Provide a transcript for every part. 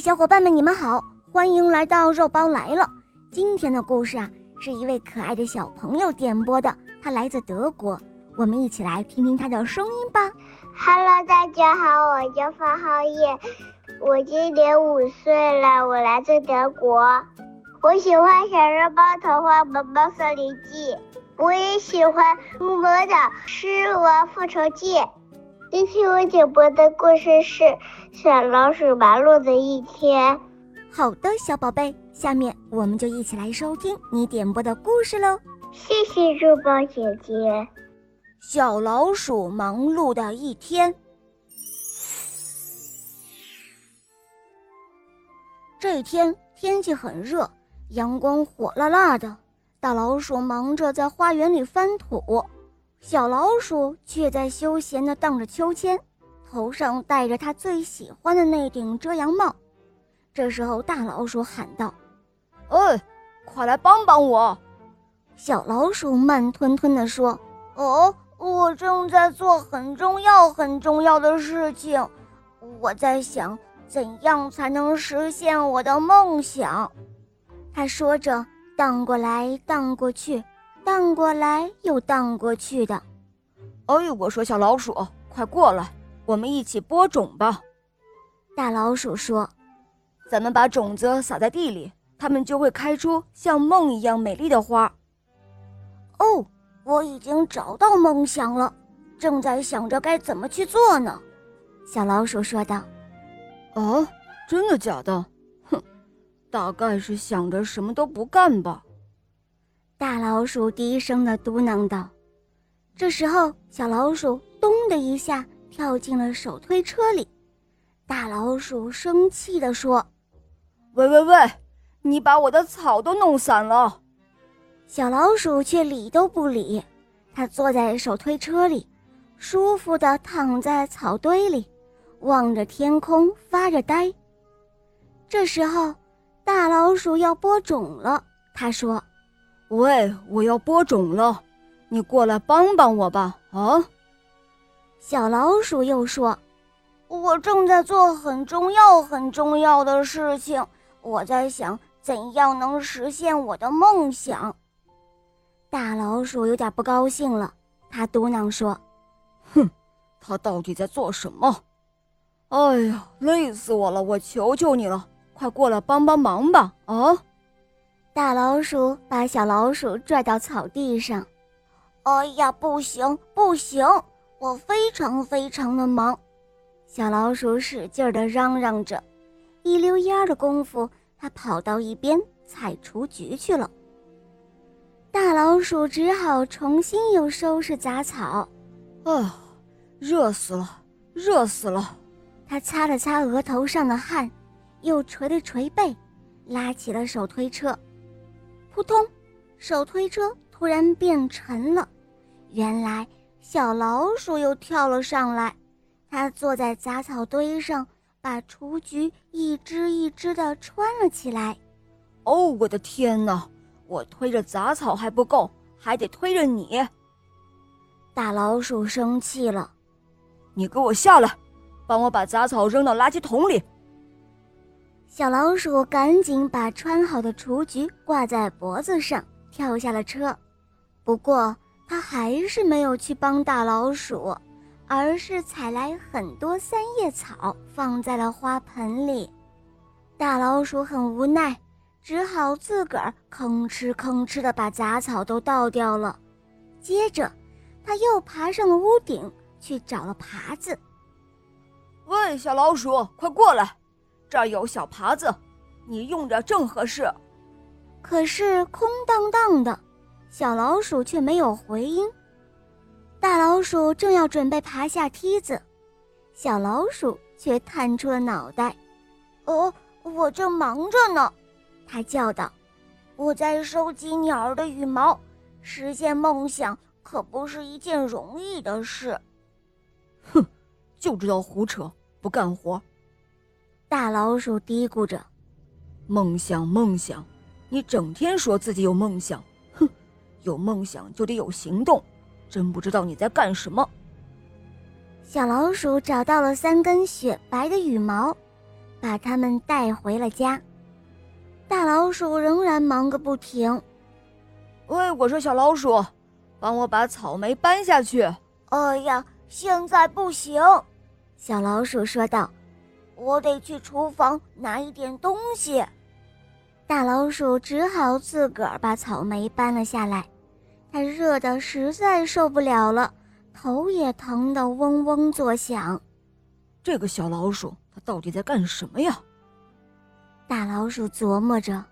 小伙伴们，你们好，欢迎来到肉包来了。今天的故事啊，是一位可爱的小朋友点播的，他来自德国，我们一起来听听他的声音吧。Hello，大家好，我叫方浩烨，我今年五岁了，我来自德国。我喜欢《小肉包童话宝宝森林记》，我也喜欢《木魔的狮王复仇记》。今天我点播的故事是《小老鼠忙碌的一天》。好的，小宝贝，下面我们就一起来收听你点播的故事喽。谢谢肉包姐姐。小老鼠忙碌的一天。这一天天气很热，阳光火辣辣的。大老鼠忙着在花园里翻土。小老鼠却在休闲地荡着秋千，头上戴着它最喜欢的那顶遮阳帽。这时候，大老鼠喊道：“哎，快来帮帮我！”小老鼠慢吞吞地说：“哦，我正在做很重要、很重要的事情。我在想，怎样才能实现我的梦想。”他说着，荡过来，荡过去。荡过来又荡过去的，哎，我说小老鼠，快过来，我们一起播种吧。大老鼠说：“咱们把种子撒在地里，它们就会开出像梦一样美丽的花。”哦，我已经找到梦想了，正在想着该怎么去做呢。小老鼠说道：“啊，真的假的？哼，大概是想着什么都不干吧。”大老鼠低声的嘟囔道：“这时候，小老鼠咚的一下跳进了手推车里。大老鼠生气地说：‘喂喂喂，你把我的草都弄散了！’小老鼠却理都不理，它坐在手推车里，舒服地躺在草堆里，望着天空发着呆。这时候，大老鼠要播种了，他说。”喂，我要播种了，你过来帮帮我吧！啊，小老鼠又说：“我正在做很重要、很重要的事情，我在想怎样能实现我的梦想。”大老鼠有点不高兴了，他嘟囔说：“哼，他到底在做什么？哎呀，累死我了！我求求你了，快过来帮帮忙吧！啊！”大老鼠把小老鼠拽到草地上。“哎呀，不行不行，我非常非常的忙！”小老鼠使劲地嚷嚷着。一溜烟的功夫，它跑到一边采雏菊去了。大老鼠只好重新又收拾杂草。啊，热死了，热死了！它擦了擦额头上的汗，又捶了捶背，拉起了手推车。扑通！手推车突然变沉了。原来小老鼠又跳了上来。它坐在杂草堆上，把雏菊一只一只的穿了起来。哦，我的天哪！我推着杂草还不够，还得推着你。大老鼠生气了。你给我下来，帮我把杂草扔到垃圾桶里。小老鼠赶紧把穿好的雏菊挂在脖子上，跳下了车。不过，它还是没有去帮大老鼠，而是采来很多三叶草放在了花盆里。大老鼠很无奈，只好自个儿吭哧吭哧地把杂草都倒掉了。接着，它又爬上了屋顶，去找了耙子。喂，小老鼠，快过来！这儿有小耙子，你用着正合适。可是空荡荡的，小老鼠却没有回音。大老鼠正要准备爬下梯子，小老鼠却探出了脑袋。“哦，我正忙着呢。”它叫道，“我在收集鸟儿的羽毛，实现梦想可不是一件容易的事。”哼，就知道胡扯，不干活。大老鼠嘀咕着：“梦想，梦想，你整天说自己有梦想，哼，有梦想就得有行动，真不知道你在干什么。”小老鼠找到了三根雪白的羽毛，把它们带回了家。大老鼠仍然忙个不停。喂，我说小老鼠，帮我把草莓搬下去。哎呀，现在不行，小老鼠说道：“我得去厨房拿一点东西。”大老鼠只好自个儿把草莓搬了下来。它热的实在受不了了，头也疼得嗡嗡作响。这个小老鼠，它到底在干什么呀？大老鼠琢磨着。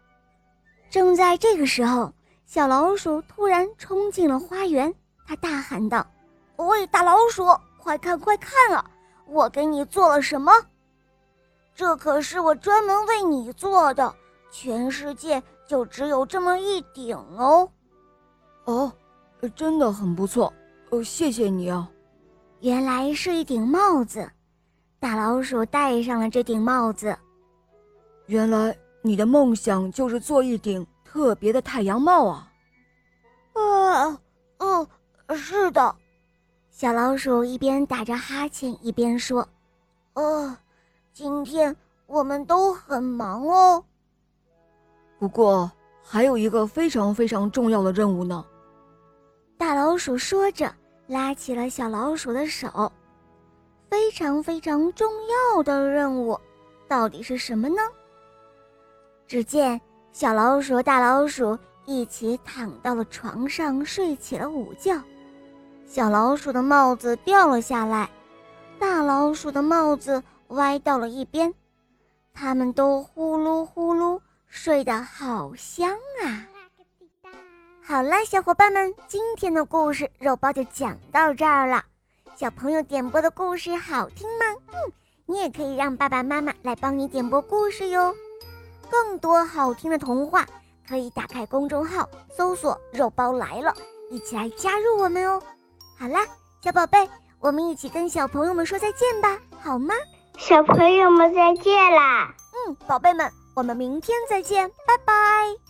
正在这个时候。小老鼠突然冲进了花园，它大喊道：“喂，大老鼠，快看快看啊！我给你做了什么？这可是我专门为你做的，全世界就只有这么一顶哦。”“哦，真的很不错，哦，谢谢你啊。”原来是一顶帽子，大老鼠戴上了这顶帽子。原来你的梦想就是做一顶。特别的太阳帽啊！啊，嗯，是的。小老鼠一边打着哈欠一边说：“呃，今天我们都很忙哦。不过还有一个非常非常重要的任务呢。”大老鼠说着，拉起了小老鼠的手。非常非常重要的任务，到底是什么呢？只见。小老鼠、大老鼠一起躺到了床上，睡起了午觉。小老鼠的帽子掉了下来，大老鼠的帽子歪到了一边。他们都呼噜呼噜睡得好香啊！好了，小伙伴们，今天的故事肉包就讲到这儿了。小朋友点播的故事好听吗？嗯，你也可以让爸爸妈妈来帮你点播故事哟。更多好听的童话，可以打开公众号搜索“肉包来了”，一起来加入我们哦。好啦，小宝贝，我们一起跟小朋友们说再见吧，好吗？小朋友们再见啦！嗯，宝贝们，我们明天再见，拜拜。